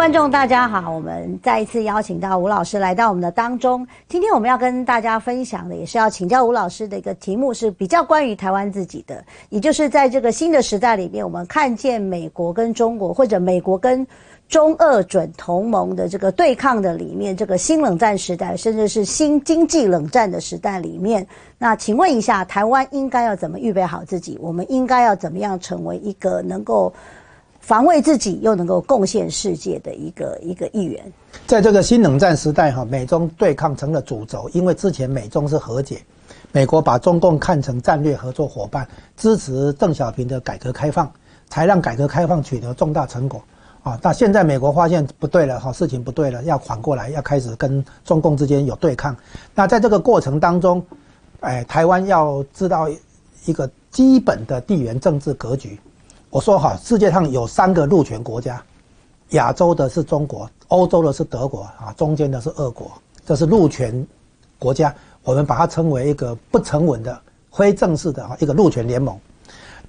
观众，大家好，我们再一次邀请到吴老师来到我们的当中。今天我们要跟大家分享的，也是要请教吴老师的一个题目，是比较关于台湾自己的，也就是在这个新的时代里面，我们看见美国跟中国，或者美国跟中俄准同盟的这个对抗的里面，这个新冷战时代，甚至是新经济冷战的时代里面，那请问一下，台湾应该要怎么预备好自己？我们应该要怎么样成为一个能够？防卫自己又能够贡献世界的一个一个一员，在这个新冷战时代，哈，美中对抗成了主轴。因为之前美中是和解，美国把中共看成战略合作伙伴，支持邓小平的改革开放，才让改革开放取得重大成果。啊，那现在美国发现不对了，哈，事情不对了，要缓过来，要开始跟中共之间有对抗。那在这个过程当中，哎，台湾要知道一个基本的地缘政治格局。我说哈，世界上有三个陆权国家，亚洲的是中国，欧洲的是德国啊，中间的是俄国，这是陆权国家，我们把它称为一个不成文的、非正式的啊一个陆权联盟。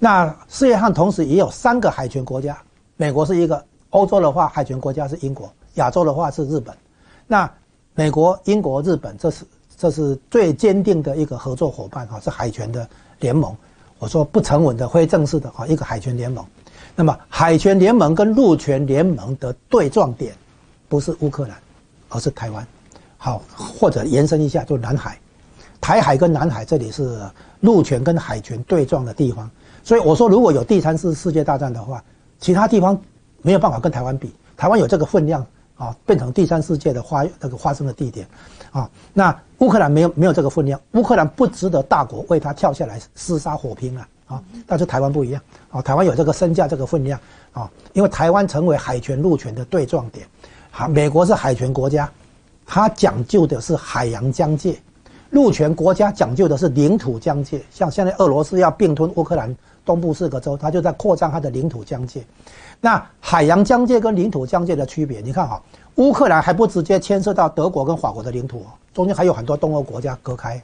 那世界上同时也有三个海权国家，美国是一个，欧洲的话海权国家是英国，亚洲的话是日本。那美国、英国、日本，这是这是最坚定的一个合作伙伴哈，是海权的联盟。我说不成文的、非正式的啊，一个海权联盟。那么海权联盟跟陆权联盟的对撞点，不是乌克兰，而是台湾。好，或者延伸一下，就南海、台海跟南海这里是陆权跟海权对撞的地方。所以我说，如果有第三次世界大战的话，其他地方没有办法跟台湾比。台湾有这个分量啊，变成第三世界的发那个发生的地点。啊，那乌克兰没有没有这个分量，乌克兰不值得大国为他跳下来厮杀火拼啊！啊，但是台湾不一样啊，台湾有这个身价这个分量啊，因为台湾成为海权陆权的对撞点，好，美国是海权国家，它讲究的是海洋疆界，陆权国家讲究的是领土疆界，像现在俄罗斯要并吞乌克兰东部四个州，它就在扩张它的领土疆界，那海洋疆界跟领土疆界的区别，你看哈。乌克兰还不直接牵涉到德国跟法国的领土，中间还有很多东欧国家隔开。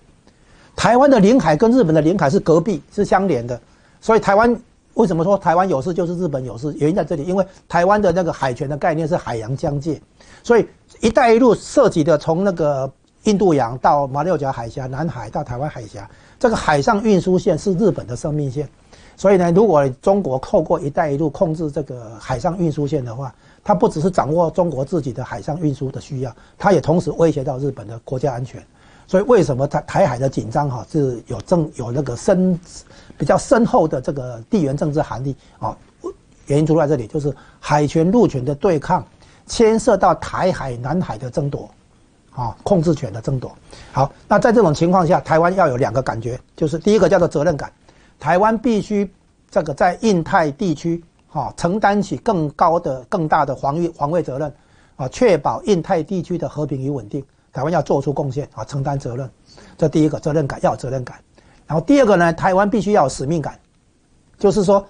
台湾的领海跟日本的领海是隔壁，是相连的，所以台湾为什么说台湾有事就是日本有事？原因在这里，因为台湾的那个海权的概念是海洋疆界，所以“一带一路”涉及的从那个印度洋到马六甲海峡、南海到台湾海峡，这个海上运输线是日本的生命线。所以呢，如果中国透过“一带一路”控制这个海上运输线的话，它不只是掌握中国自己的海上运输的需要，它也同时威胁到日本的国家安全。所以为什么台台海的紧张哈是有正有那个深比较深厚的这个地缘政治含义啊？原因出在这里，就是海权陆权的对抗，牵涉到台海南海的争夺，啊，控制权的争夺。好，那在这种情况下，台湾要有两个感觉，就是第一个叫做责任感，台湾必须这个在印太地区。啊，承担起更高的、更大的防御、防卫责任，啊，确保印太地区的和平与稳定。台湾要做出贡献，啊，承担责任。这第一个责任感要有责任感。然后第二个呢，台湾必须要有使命感，就是说，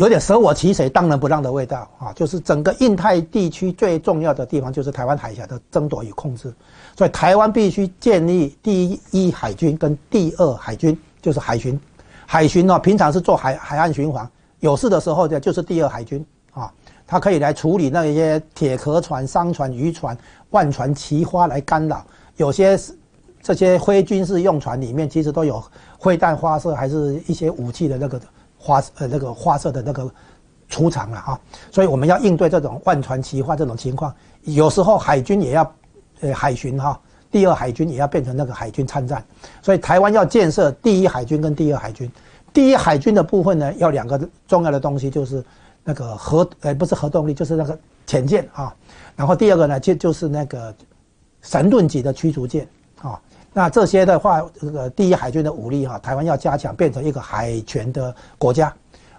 有点舍我其谁、当仁不让的味道啊。就是整个印太地区最重要的地方，就是台湾海峡的争夺与控制。所以台湾必须建立第一海军跟第二海军，就是海巡。海巡呢，平常是做海海岸巡防。有事的时候呢，就是第二海军啊，它可以来处理那些铁壳船、商船、渔船、万船齐发来干扰。有些这些非军事用船里面，其实都有灰弹发射，还是一些武器的那个花呃那个花色的那个出场了啊。所以我们要应对这种万船齐发这种情况，有时候海军也要呃海巡哈，第二海军也要变成那个海军参战。所以台湾要建设第一海军跟第二海军。第一海军的部分呢，要两个重要的东西，就是那个核，呃，不是核动力，就是那个潜舰啊。然后第二个呢，就就是那个神盾级的驱逐舰啊。那这些的话，这个第一海军的武力哈，台湾要加强，变成一个海权的国家，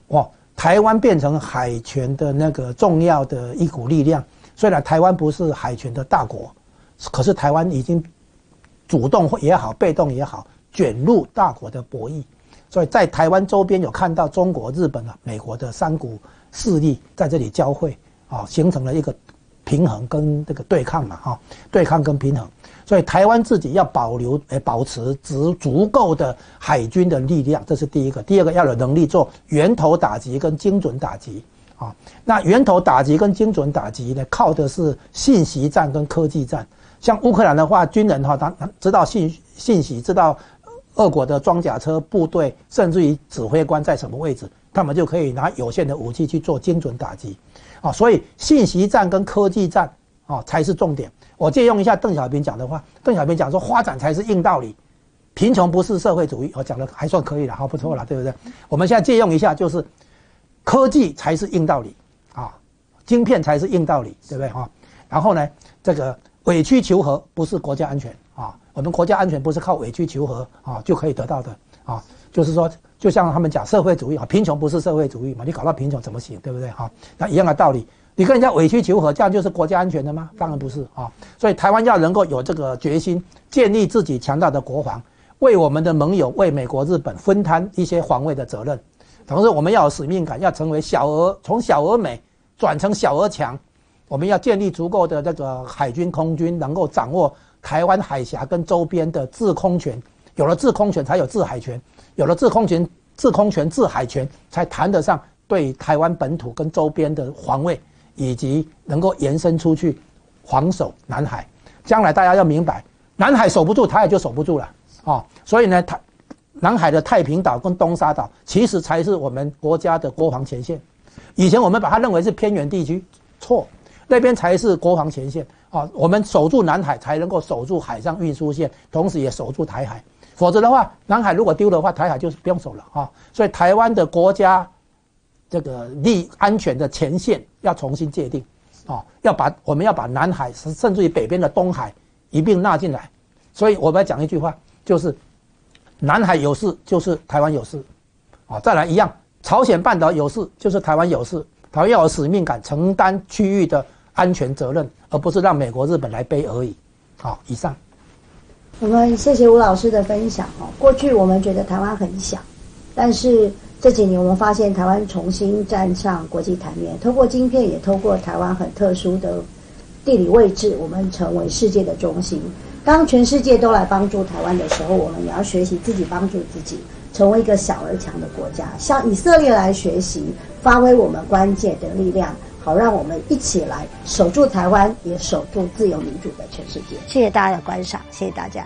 哇，台湾变成海权的那个重要的一股力量。虽然台湾不是海权的大国，可是台湾已经主动也好，被动也好，卷入大国的博弈。所以在台湾周边有看到中国、日本啊、美国的三股势力在这里交汇啊，形成了一个平衡跟这个对抗嘛，哈，对抗跟平衡。所以台湾自己要保留、诶保持足足够的海军的力量，这是第一个。第二个要有能力做源头打击跟精准打击，啊。那源头打击跟精准打击呢，靠的是信息战跟科技战。像乌克兰的话，军人哈，他知道信信息，知道俄国的装甲车部队，甚至于指挥官在什么位置，他们就可以拿有限的武器去做精准打击。啊，所以信息战跟科技战啊才是重点。我借用一下邓小平讲的话，邓小平讲说，发展才是硬道理。贫穷不是社会主义，我讲的还算可以了，好不错了，对不对？我们现在借用一下，就是科技才是硬道理啊，晶片才是硬道理，对不对哈？然后呢，这个委曲求和不是国家安全啊，我们国家安全不是靠委曲求和啊就可以得到的啊，就是说，就像他们讲社会主义啊，贫穷不是社会主义嘛，你搞到贫穷怎么行，对不对哈？那一样的道理，你跟人家委曲求和，这样就是国家安全的吗？当然不是啊，所以台湾要能够有这个决心，建立自己强大的国防。为我们的盟友，为美国、日本分摊一些防卫的责任，同时我们要有使命感，要成为小而从小而美转成小而强。我们要建立足够的这个海军、空军，能够掌握台湾海峡跟周边的制空权。有了制空权，才有制海权；有了制空权、制空权、制海权，才谈得上对台湾本土跟周边的防卫，以及能够延伸出去防守南海。将来大家要明白，南海守不住，台海就守不住了。啊，所以呢，台南海的太平岛跟东沙岛，其实才是我们国家的国防前线。以前我们把它认为是偏远地区，错，那边才是国防前线啊。我们守住南海，才能够守住海上运输线，同时也守住台海。否则的话，南海如果丢的话，台海就是不用守了啊。所以台湾的国家这个利安全的前线要重新界定，啊，要把我们要把南海甚至于北边的东海一并纳进来。所以我们要讲一句话。就是南海有事，就是台湾有事，啊，再来一样，朝鲜半岛有事，就是台湾有事。台湾要有使命感，承担区域的安全责任，而不是让美国、日本来背而已。好，以上。我们谢谢吴老师的分享哦。过去我们觉得台湾很小，但是这几年我们发现台湾重新站上国际台面，透过晶片，也透过台湾很特殊的地理位置，我们成为世界的中心。当全世界都来帮助台湾的时候，我们也要学习自己帮助自己，成为一个小而强的国家，向以色列来学习，发挥我们关键的力量，好让我们一起来守住台湾，也守住自由民主的全世界。谢谢大家的观赏，谢谢大家。